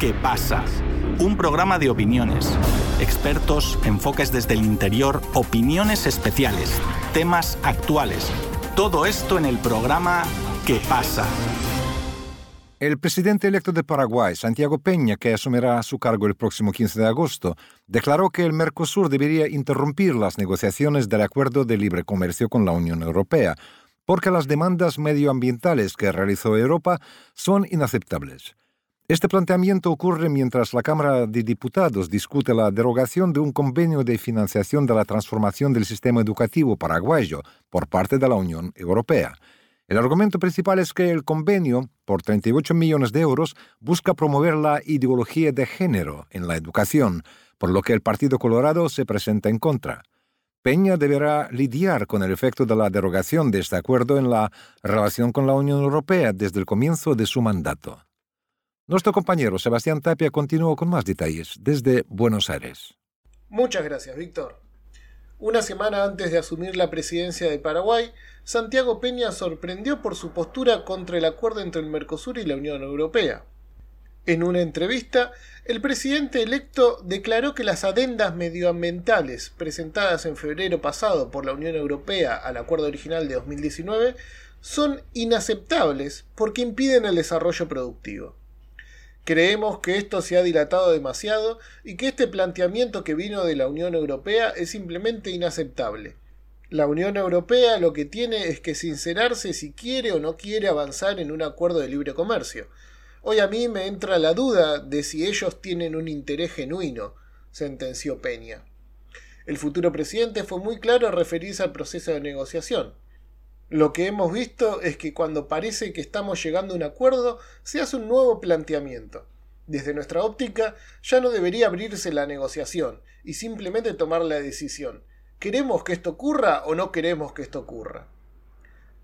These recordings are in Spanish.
¿Qué pasa? Un programa de opiniones, expertos, enfoques desde el interior, opiniones especiales, temas actuales. Todo esto en el programa ¿Qué pasa? El presidente electo de Paraguay, Santiago Peña, que asumirá su cargo el próximo 15 de agosto, declaró que el Mercosur debería interrumpir las negociaciones del acuerdo de libre comercio con la Unión Europea, porque las demandas medioambientales que realizó Europa son inaceptables. Este planteamiento ocurre mientras la Cámara de Diputados discute la derogación de un convenio de financiación de la transformación del sistema educativo paraguayo por parte de la Unión Europea. El argumento principal es que el convenio, por 38 millones de euros, busca promover la ideología de género en la educación, por lo que el Partido Colorado se presenta en contra. Peña deberá lidiar con el efecto de la derogación de este acuerdo en la relación con la Unión Europea desde el comienzo de su mandato. Nuestro compañero Sebastián Tapia continuó con más detalles desde Buenos Aires. Muchas gracias, Víctor. Una semana antes de asumir la presidencia de Paraguay, Santiago Peña sorprendió por su postura contra el acuerdo entre el Mercosur y la Unión Europea. En una entrevista, el presidente electo declaró que las adendas medioambientales presentadas en febrero pasado por la Unión Europea al acuerdo original de 2019 son inaceptables porque impiden el desarrollo productivo. Creemos que esto se ha dilatado demasiado y que este planteamiento que vino de la Unión Europea es simplemente inaceptable. La Unión Europea lo que tiene es que sincerarse si quiere o no quiere avanzar en un acuerdo de libre comercio. Hoy a mí me entra la duda de si ellos tienen un interés genuino, sentenció Peña. El futuro presidente fue muy claro al referirse al proceso de negociación. Lo que hemos visto es que cuando parece que estamos llegando a un acuerdo, se hace un nuevo planteamiento. Desde nuestra óptica, ya no debería abrirse la negociación y simplemente tomar la decisión. ¿Queremos que esto ocurra o no queremos que esto ocurra?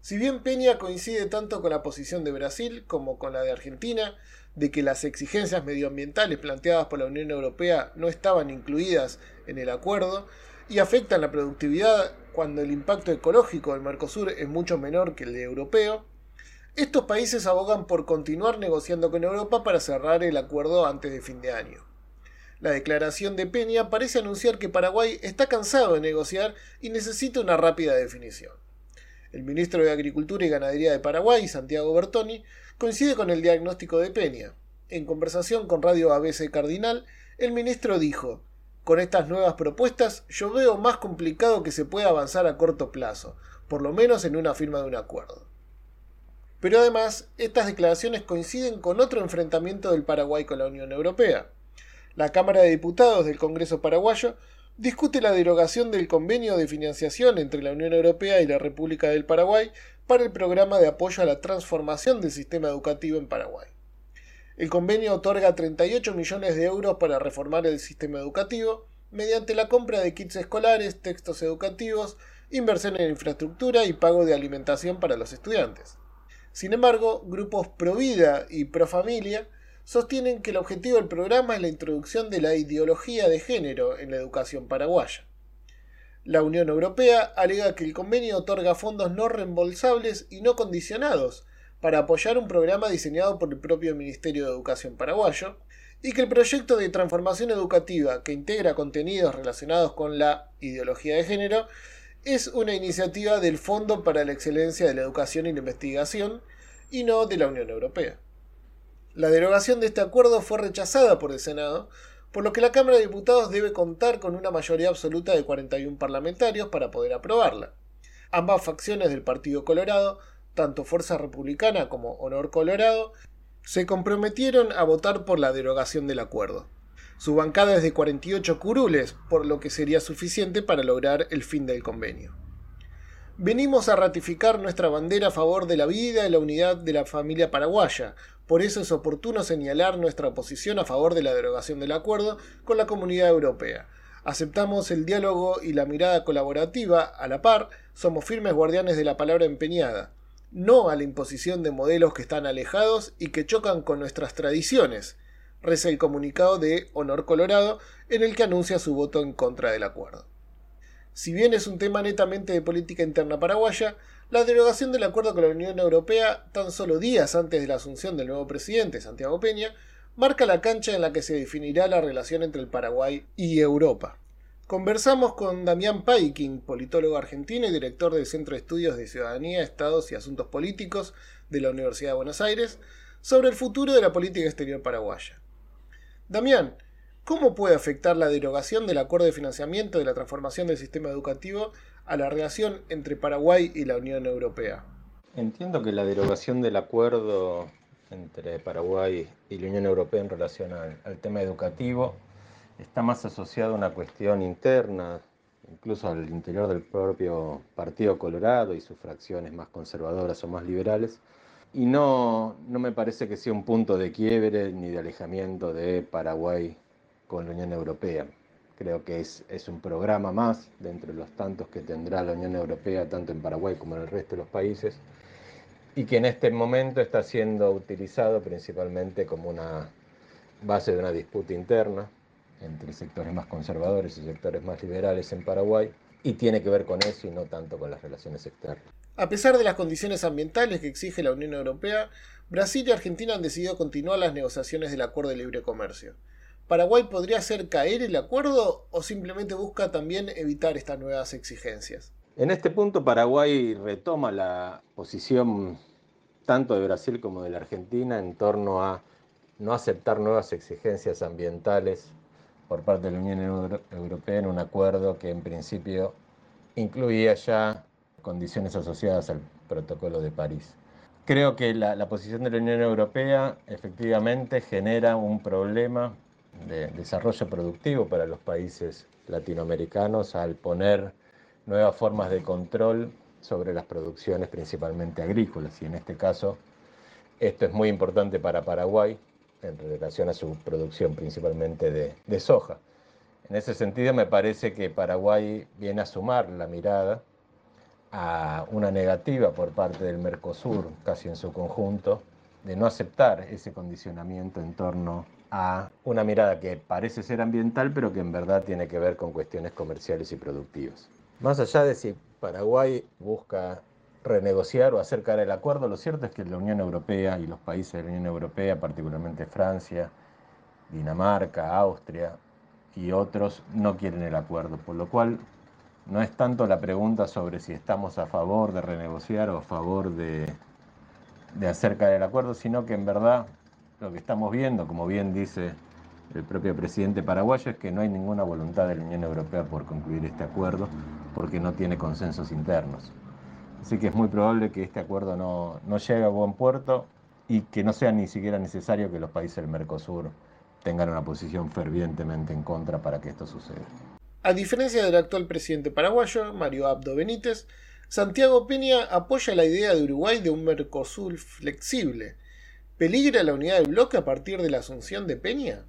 Si bien Peña coincide tanto con la posición de Brasil como con la de Argentina, de que las exigencias medioambientales planteadas por la Unión Europea no estaban incluidas en el acuerdo y afectan la productividad cuando el impacto ecológico del Mercosur es mucho menor que el de europeo, estos países abogan por continuar negociando con Europa para cerrar el acuerdo antes de fin de año. La declaración de Peña parece anunciar que Paraguay está cansado de negociar y necesita una rápida definición. El ministro de Agricultura y Ganadería de Paraguay, Santiago Bertoni, coincide con el diagnóstico de Peña. En conversación con Radio ABC Cardinal, el ministro dijo con estas nuevas propuestas, yo veo más complicado que se pueda avanzar a corto plazo, por lo menos en una firma de un acuerdo. Pero además, estas declaraciones coinciden con otro enfrentamiento del Paraguay con la Unión Europea. La Cámara de Diputados del Congreso paraguayo discute la derogación del convenio de financiación entre la Unión Europea y la República del Paraguay para el programa de apoyo a la transformación del sistema educativo en Paraguay. El convenio otorga 38 millones de euros para reformar el sistema educativo mediante la compra de kits escolares, textos educativos, inversión en infraestructura y pago de alimentación para los estudiantes. Sin embargo, grupos pro vida y pro familia sostienen que el objetivo del programa es la introducción de la ideología de género en la educación paraguaya. La Unión Europea alega que el convenio otorga fondos no reembolsables y no condicionados para apoyar un programa diseñado por el propio Ministerio de Educación paraguayo, y que el proyecto de transformación educativa que integra contenidos relacionados con la ideología de género es una iniciativa del Fondo para la Excelencia de la Educación y la Investigación y no de la Unión Europea. La derogación de este acuerdo fue rechazada por el Senado, por lo que la Cámara de Diputados debe contar con una mayoría absoluta de 41 parlamentarios para poder aprobarla. Ambas facciones del Partido Colorado tanto Fuerza Republicana como Honor Colorado, se comprometieron a votar por la derogación del acuerdo. Su bancada es de 48 curules, por lo que sería suficiente para lograr el fin del convenio. Venimos a ratificar nuestra bandera a favor de la vida y la unidad de la familia paraguaya, por eso es oportuno señalar nuestra posición a favor de la derogación del acuerdo con la comunidad europea. Aceptamos el diálogo y la mirada colaborativa a la par, somos firmes guardianes de la palabra empeñada no a la imposición de modelos que están alejados y que chocan con nuestras tradiciones, reza el comunicado de Honor Colorado en el que anuncia su voto en contra del acuerdo. Si bien es un tema netamente de política interna paraguaya, la derogación del acuerdo con la Unión Europea, tan solo días antes de la asunción del nuevo presidente, Santiago Peña, marca la cancha en la que se definirá la relación entre el Paraguay y Europa. Conversamos con Damián Paikin, politólogo argentino y director del Centro de Estudios de Ciudadanía, Estados y Asuntos Políticos de la Universidad de Buenos Aires, sobre el futuro de la política exterior paraguaya. Damián, ¿cómo puede afectar la derogación del acuerdo de financiamiento de la transformación del sistema educativo a la relación entre Paraguay y la Unión Europea? Entiendo que la derogación del acuerdo entre Paraguay y la Unión Europea en relación al, tema educativo está más asociado a una cuestión interna, incluso al interior del propio Partido Colorado y sus fracciones más conservadoras o más liberales, y no, no me parece que sea un punto de quiebre ni de alejamiento de Paraguay con la Unión Europea. Creo que es, es un programa más de los tantos que tendrá la Unión Europea, tanto en Paraguay como en el resto de los países, y que en este momento está siendo utilizado principalmente como una base de una disputa interna entre sectores más conservadores y sectores más liberales en Paraguay, y tiene que ver con eso y no tanto con las relaciones externas. A pesar de las condiciones ambientales que exige la Unión Europea, Brasil y Argentina han decidido continuar las negociaciones del acuerdo de libre comercio. ¿Paraguay podría hacer caer el acuerdo o simplemente busca también evitar estas nuevas exigencias? En este punto Paraguay retoma la posición tanto de Brasil como de la Argentina en torno a no aceptar nuevas exigencias ambientales por parte de la Unión Europea en un acuerdo que en principio incluía ya condiciones asociadas al protocolo de París. Creo que la, posición de la Unión Europea efectivamente genera un problema de desarrollo productivo para los países latinoamericanos al poner nuevas formas de control sobre las producciones principalmente agrícolas. Y en este caso, esto es muy importante para Paraguay en relación a su producción principalmente de, de soja. En ese sentido, me parece que Paraguay viene a sumar la mirada a una negativa por parte del Mercosur, casi en su conjunto, de no aceptar ese condicionamiento en torno a una mirada que parece ser ambiental, pero que en verdad tiene que ver con cuestiones comerciales y productivas. Más allá de si Paraguay busca renegociar o acercar el acuerdo, lo cierto es que la Unión Europea y los países de la Unión Europea, particularmente Francia, Dinamarca, Austria y otros, no quieren el acuerdo, por lo cual no es tanto la pregunta sobre si estamos a favor de renegociar o a favor de, de acercar el acuerdo, sino que en verdad lo que estamos viendo, como bien dice el propio presidente paraguayo, es que no hay ninguna voluntad de la Unión Europea por concluir este acuerdo porque no tiene consensos internos. Así que es muy probable que este acuerdo no, no llegue a buen puerto y que no sea ni siquiera necesario que los países del Mercosur tengan una posición fervientemente en contra para que esto suceda. A diferencia del actual presidente paraguayo, Mario Abdo Benítez, Santiago Peña apoya la idea de Uruguay de un Mercosur flexible. ¿Peligra la unidad del bloque a partir de la asunción de Peña?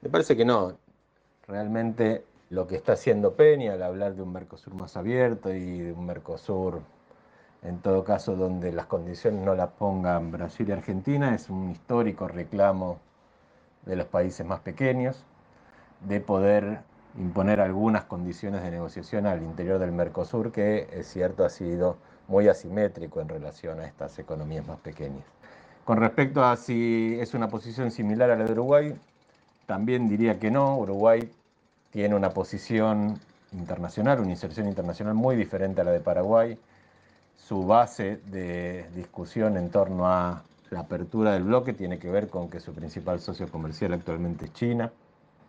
Me parece que no. Realmente lo que está haciendo Peña al hablar de un Mercosur más abierto y de un Mercosur, en todo caso, donde las condiciones no las pongan Brasil y Argentina, es un histórico reclamo de los países más pequeños de poder imponer algunas condiciones de negociación al interior del Mercosur, que es cierto ha sido muy asimétrico en relación a estas economías más pequeñas. Con respecto a si es una posición similar a la de Uruguay, también diría que no. Uruguay tiene una posición internacional, una inserción internacional muy diferente a la de Paraguay. Su base de discusión en torno a la apertura del bloque tiene que ver con que su principal socio comercial actualmente es China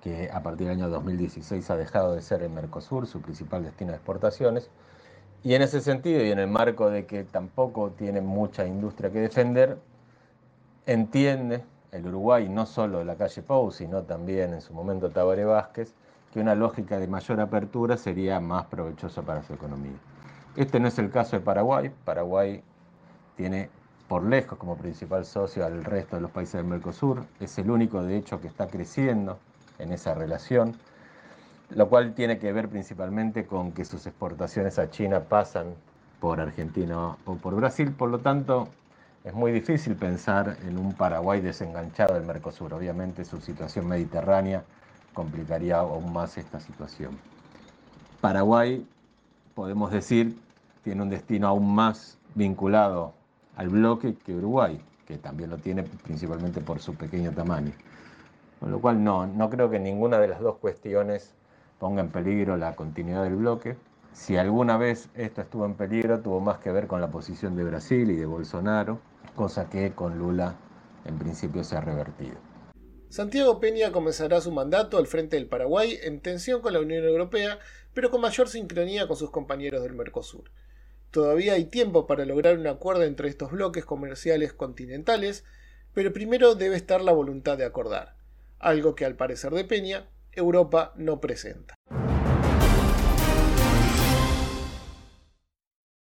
que a partir del año 2016 ha dejado de ser el Mercosur, su principal destino de exportaciones. Y en ese sentido, y en el marco de que tampoco tiene mucha industria que defender, entiende el Uruguay, no solo la calle Pou, sino también en su momento Tabaré Vázquez, que una lógica de mayor apertura sería más provechosa para su economía. Este no es el caso de Paraguay. Paraguay tiene por lejos como principal socio al resto de los países del Mercosur. Es el único, de hecho, que está creciendo en esa relación, lo cual tiene que ver principalmente con que sus exportaciones a China pasan por Argentina o por Brasil, por lo tanto es muy difícil pensar en un Paraguay desenganchado del Mercosur. Obviamente su situación mediterránea complicaría aún más esta situación. Paraguay, podemos decir, tiene un destino aún más vinculado al bloque que Uruguay, que también lo tiene principalmente por su pequeño tamaño. Con lo cual no, no creo que ninguna de las dos cuestiones ponga en peligro la continuidad del bloque. Si alguna vez esto estuvo en peligro, tuvo más que ver con la posición de Brasil y de Bolsonaro, cosa que con Lula en principio se ha revertido. Santiago Peña comenzará su mandato al frente del Paraguay en tensión con la Unión Europea, pero con mayor sincronía con sus compañeros del Mercosur. Todavía hay tiempo para lograr un acuerdo entre estos bloques comerciales continentales, pero primero debe estar la voluntad de acordar, algo que al parecer de Peña, Europa no presenta.